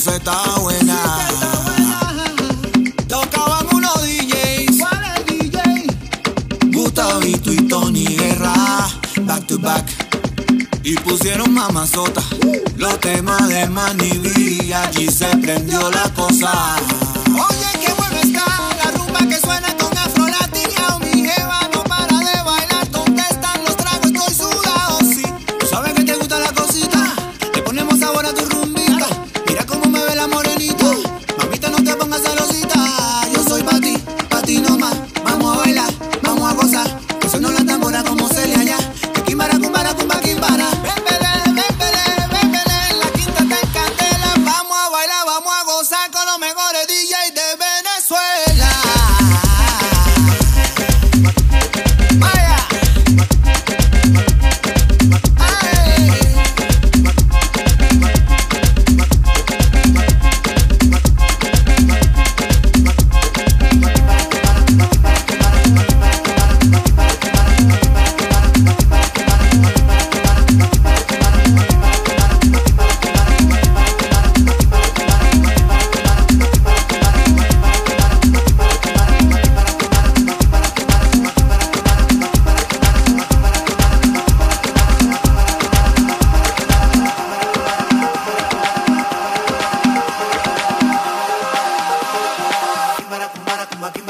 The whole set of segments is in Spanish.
cosa buena. Tocaban unos DJs. Gustavito y Tony Guerra. Back to back. Y pusieron mamazota. Los temas de Manny B. Allí se prendió la cosa.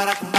para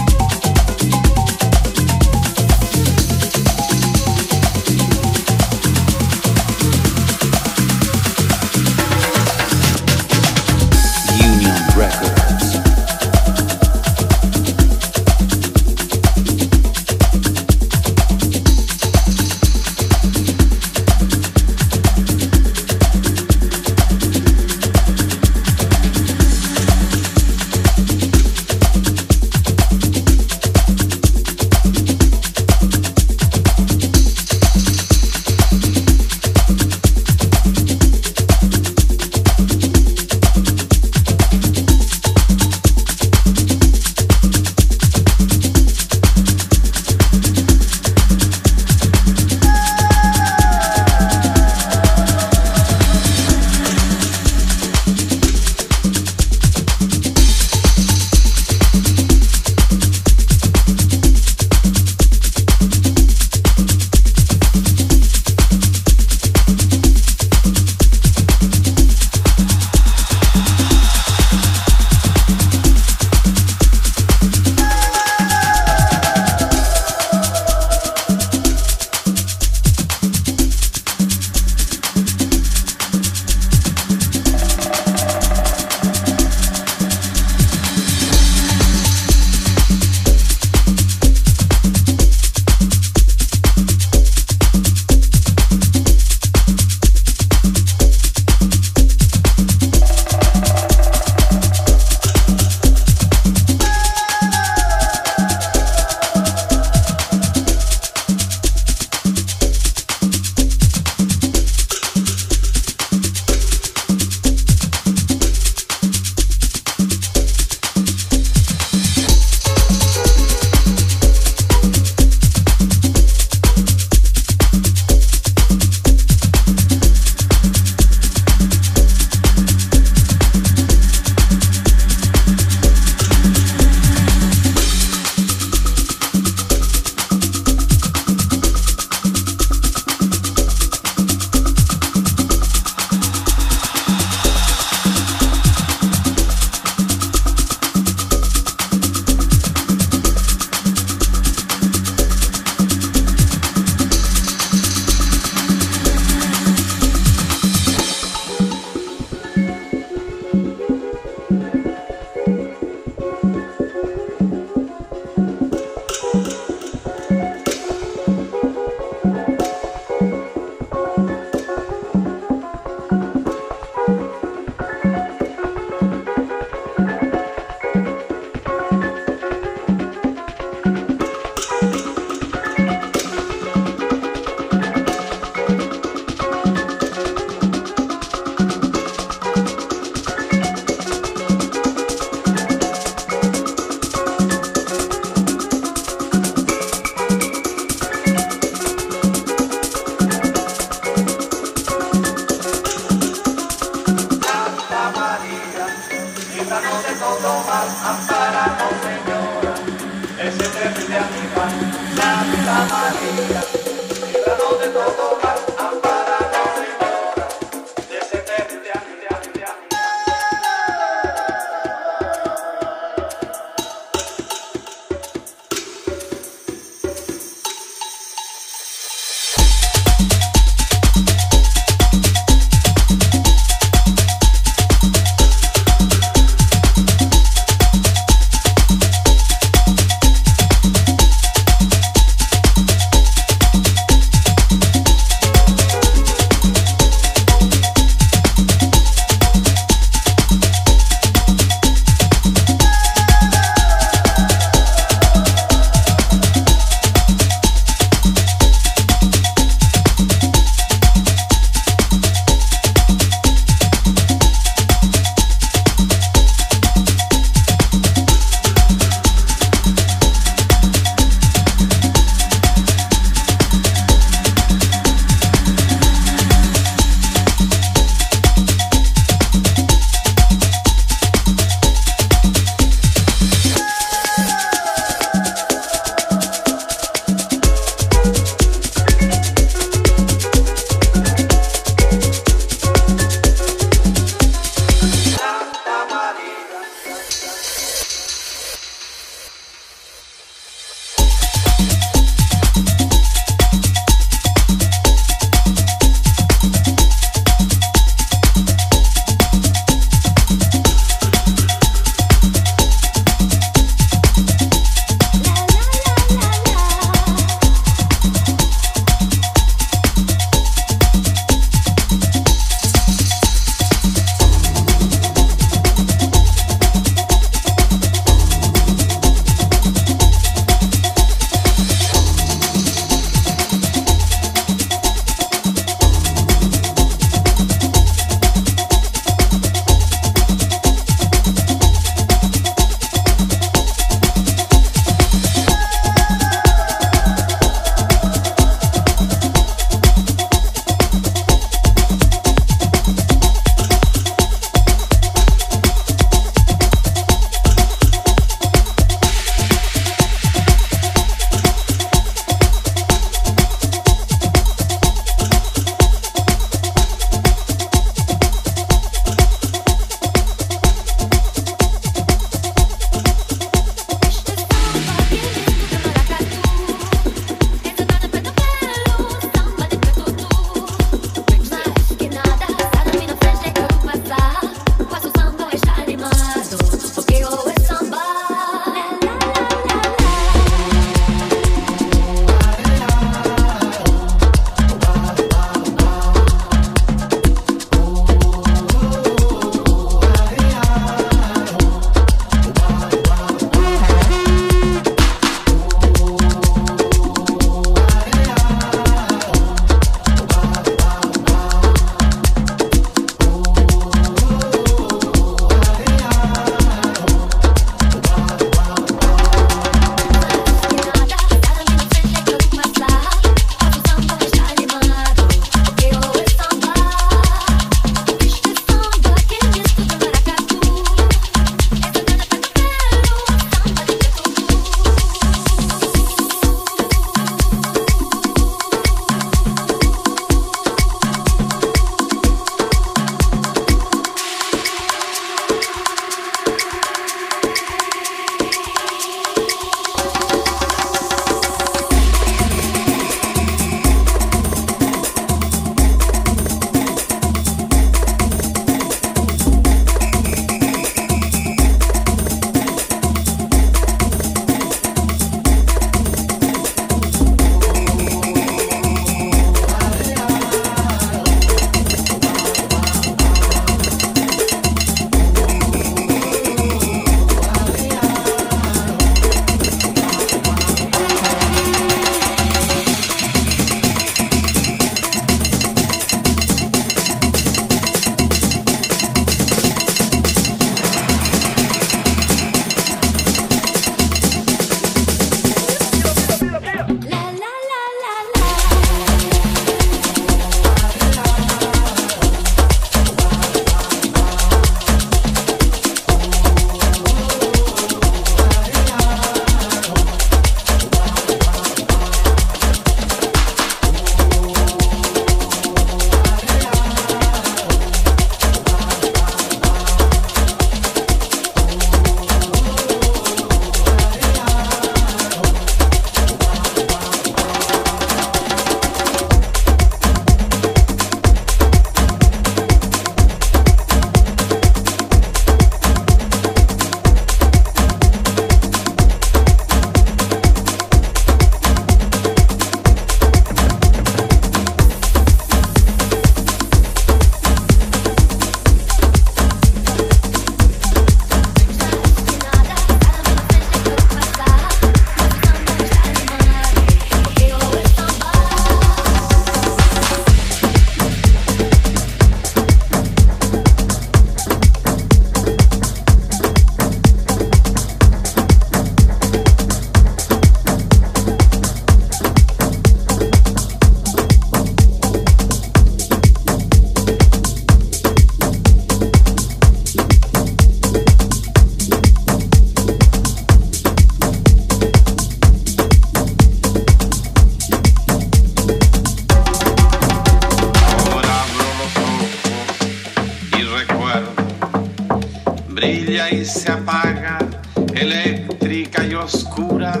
eléctrica y oscura,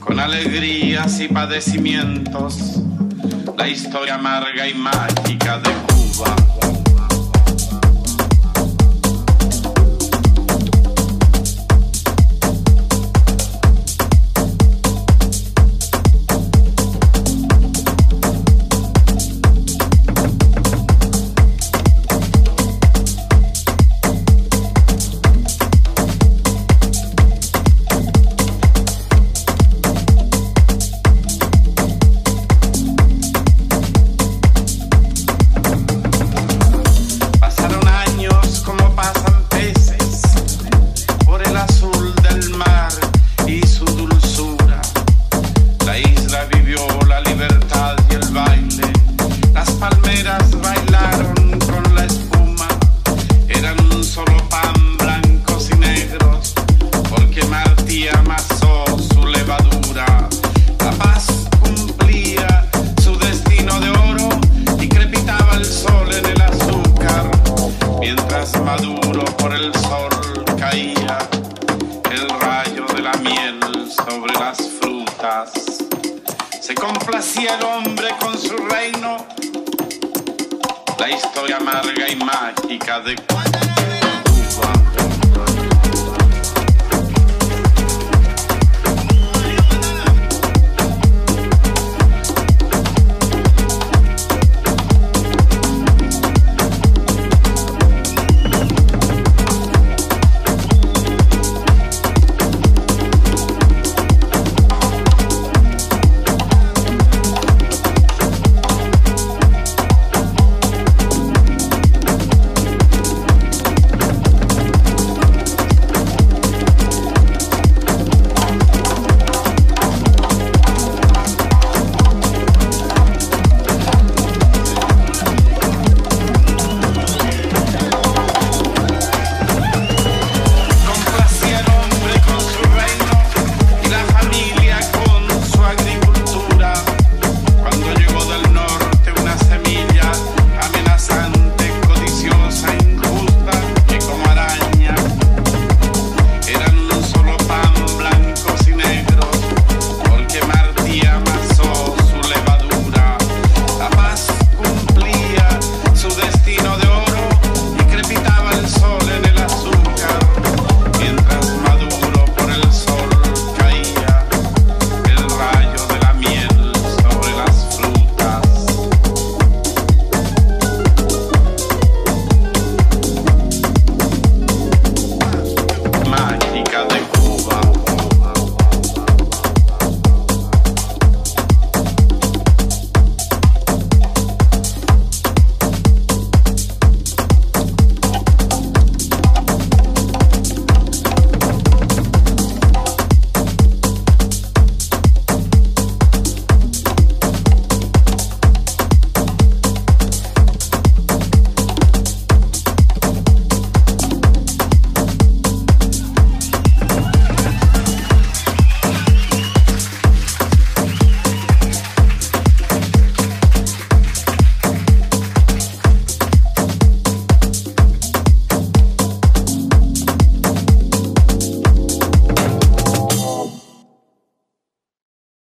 con alegrías y padecimientos, la historia amarga y mágica de Cuba.